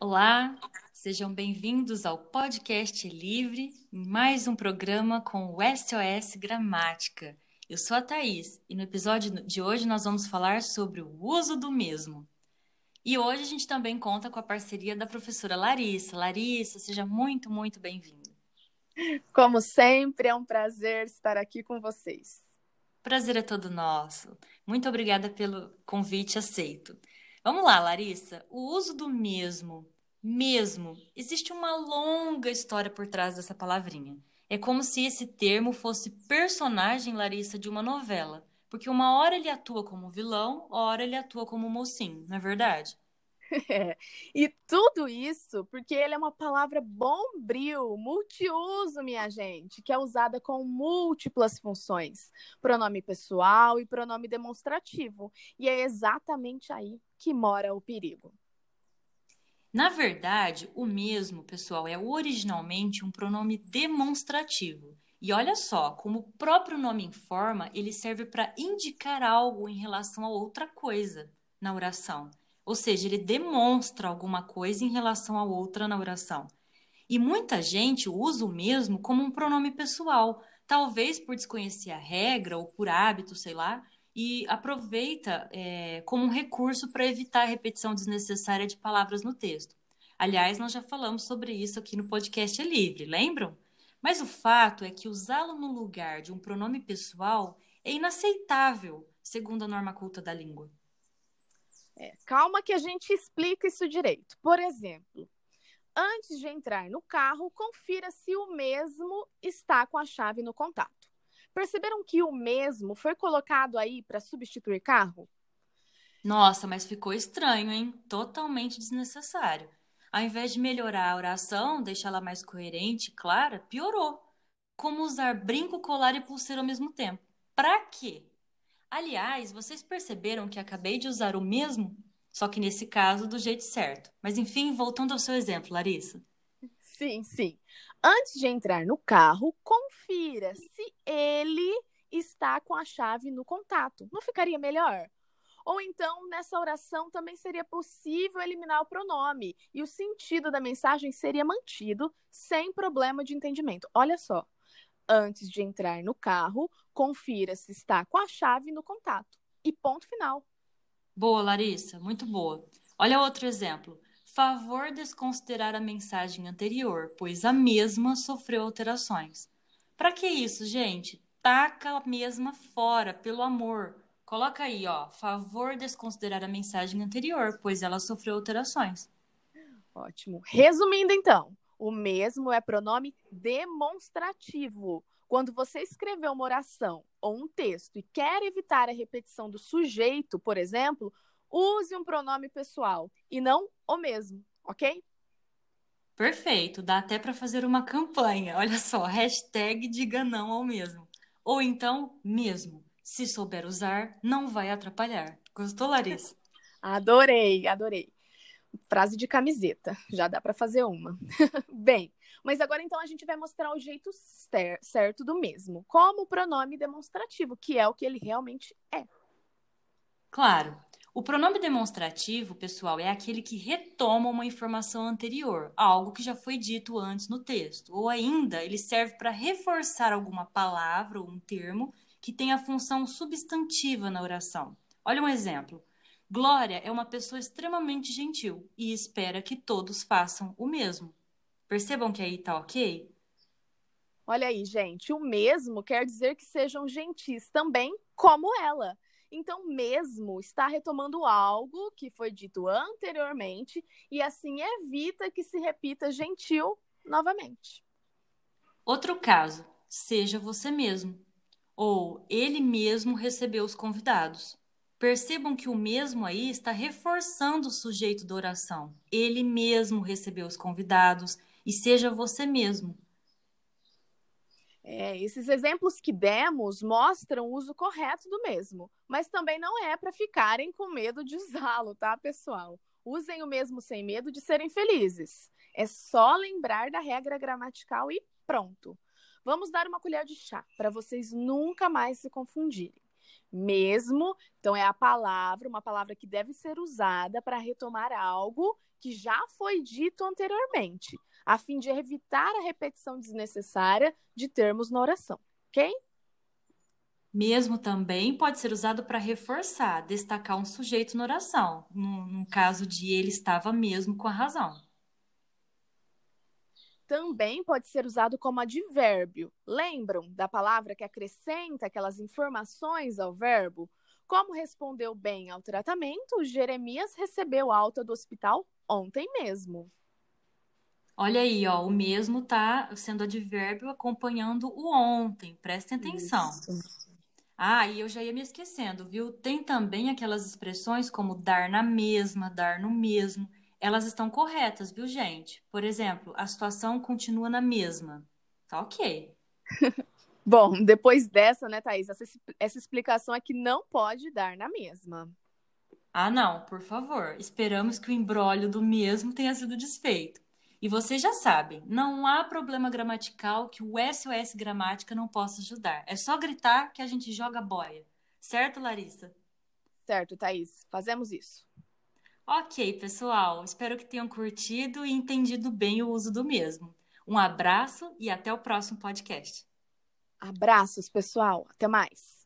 Olá, sejam bem-vindos ao Podcast Livre, mais um programa com o SOS Gramática. Eu sou a Thaís e no episódio de hoje nós vamos falar sobre o uso do mesmo. E hoje a gente também conta com a parceria da professora Larissa. Larissa, seja muito, muito bem-vinda. Como sempre, é um prazer estar aqui com vocês. Prazer é todo nosso. Muito obrigada pelo convite aceito. Vamos lá, Larissa. O uso do mesmo, mesmo, existe uma longa história por trás dessa palavrinha. É como se esse termo fosse personagem, Larissa, de uma novela. Porque uma hora ele atua como vilão, hora ele atua como mocinho, não é verdade? É. E tudo isso porque ele é uma palavra bombril, multiuso, minha gente, que é usada com múltiplas funções, pronome pessoal e pronome demonstrativo. E é exatamente aí que mora o perigo. Na verdade, o mesmo, pessoal, é originalmente um pronome demonstrativo. E olha só, como o próprio nome informa, ele serve para indicar algo em relação a outra coisa na oração. Ou seja, ele demonstra alguma coisa em relação a outra na oração. E muita gente usa o mesmo como um pronome pessoal, talvez por desconhecer a regra ou por hábito, sei lá, e aproveita é, como um recurso para evitar a repetição desnecessária de palavras no texto. Aliás, nós já falamos sobre isso aqui no podcast É Livre, lembram? Mas o fato é que usá-lo no lugar de um pronome pessoal é inaceitável, segundo a norma culta da língua. É, calma que a gente explica isso direito. Por exemplo, antes de entrar no carro, confira se o mesmo está com a chave no contato. Perceberam que o mesmo foi colocado aí para substituir carro? Nossa, mas ficou estranho, hein? Totalmente desnecessário. Ao invés de melhorar a oração, deixá-la mais coerente e clara, piorou. Como usar brinco, colar e pulseira ao mesmo tempo? Pra quê? Aliás, vocês perceberam que acabei de usar o mesmo, só que nesse caso do jeito certo. Mas enfim, voltando ao seu exemplo, Larissa. Sim, sim. Antes de entrar no carro, confira se ele está com a chave no contato. Não ficaria melhor? Ou então, nessa oração também seria possível eliminar o pronome e o sentido da mensagem seria mantido sem problema de entendimento. Olha só. Antes de entrar no carro, confira se está com a chave no contato. E ponto final. Boa, Larissa, muito boa. Olha outro exemplo favor desconsiderar a mensagem anterior, pois a mesma sofreu alterações. Para que isso, gente? Taca a mesma fora, pelo amor. Coloca aí, ó, favor desconsiderar a mensagem anterior, pois ela sofreu alterações. Ótimo. Resumindo, então, o mesmo é pronome demonstrativo. Quando você escreveu uma oração ou um texto e quer evitar a repetição do sujeito, por exemplo, use um pronome pessoal e não o mesmo, ok? Perfeito, dá até para fazer uma campanha. Olha só, hashtag diga não ao mesmo. Ou então, mesmo. Se souber usar, não vai atrapalhar. Gostou, Larissa? adorei, adorei. Frase de camiseta, já dá para fazer uma. Bem, mas agora então a gente vai mostrar o jeito certo do mesmo, como o pronome demonstrativo, que é o que ele realmente é. Claro. O pronome demonstrativo, pessoal, é aquele que retoma uma informação anterior, algo que já foi dito antes no texto, ou ainda ele serve para reforçar alguma palavra ou um termo que tem a função substantiva na oração. Olha um exemplo. Glória é uma pessoa extremamente gentil e espera que todos façam o mesmo. Percebam que aí tá ok? Olha aí, gente, o mesmo quer dizer que sejam gentis também, como ela. Então, mesmo está retomando algo que foi dito anteriormente e assim evita que se repita gentil novamente. Outro caso, seja você mesmo, ou ele mesmo recebeu os convidados. Percebam que o mesmo aí está reforçando o sujeito da oração. Ele mesmo recebeu os convidados e seja você mesmo. É, esses exemplos que demos mostram o uso correto do mesmo, mas também não é para ficarem com medo de usá-lo, tá, pessoal? Usem o mesmo sem medo de serem felizes. É só lembrar da regra gramatical e pronto. Vamos dar uma colher de chá para vocês nunca mais se confundirem. Mesmo, então é a palavra, uma palavra que deve ser usada para retomar algo que já foi dito anteriormente, a fim de evitar a repetição desnecessária de termos na oração, ok? Mesmo também pode ser usado para reforçar, destacar um sujeito na oração, no, no caso de ele estava mesmo com a razão também pode ser usado como advérbio. Lembram da palavra que acrescenta aquelas informações ao verbo? Como respondeu bem ao tratamento, Jeremias recebeu alta do hospital ontem mesmo. Olha aí, ó, o mesmo tá sendo advérbio acompanhando o ontem. Prestem atenção. Isso. Ah, e eu já ia me esquecendo, viu? Tem também aquelas expressões como dar na mesma, dar no mesmo elas estão corretas, viu, gente? Por exemplo, a situação continua na mesma. Tá ok. Bom, depois dessa, né, Thaís, essa, essa explicação é que não pode dar na mesma. Ah, não, por favor. Esperamos que o embrólio do mesmo tenha sido desfeito. E vocês já sabem, não há problema gramatical que o SOS Gramática não possa ajudar. É só gritar que a gente joga boia. Certo, Larissa? Certo, Thaís. Fazemos isso. Ok, pessoal, espero que tenham curtido e entendido bem o uso do mesmo. Um abraço e até o próximo podcast. Abraços, pessoal. Até mais.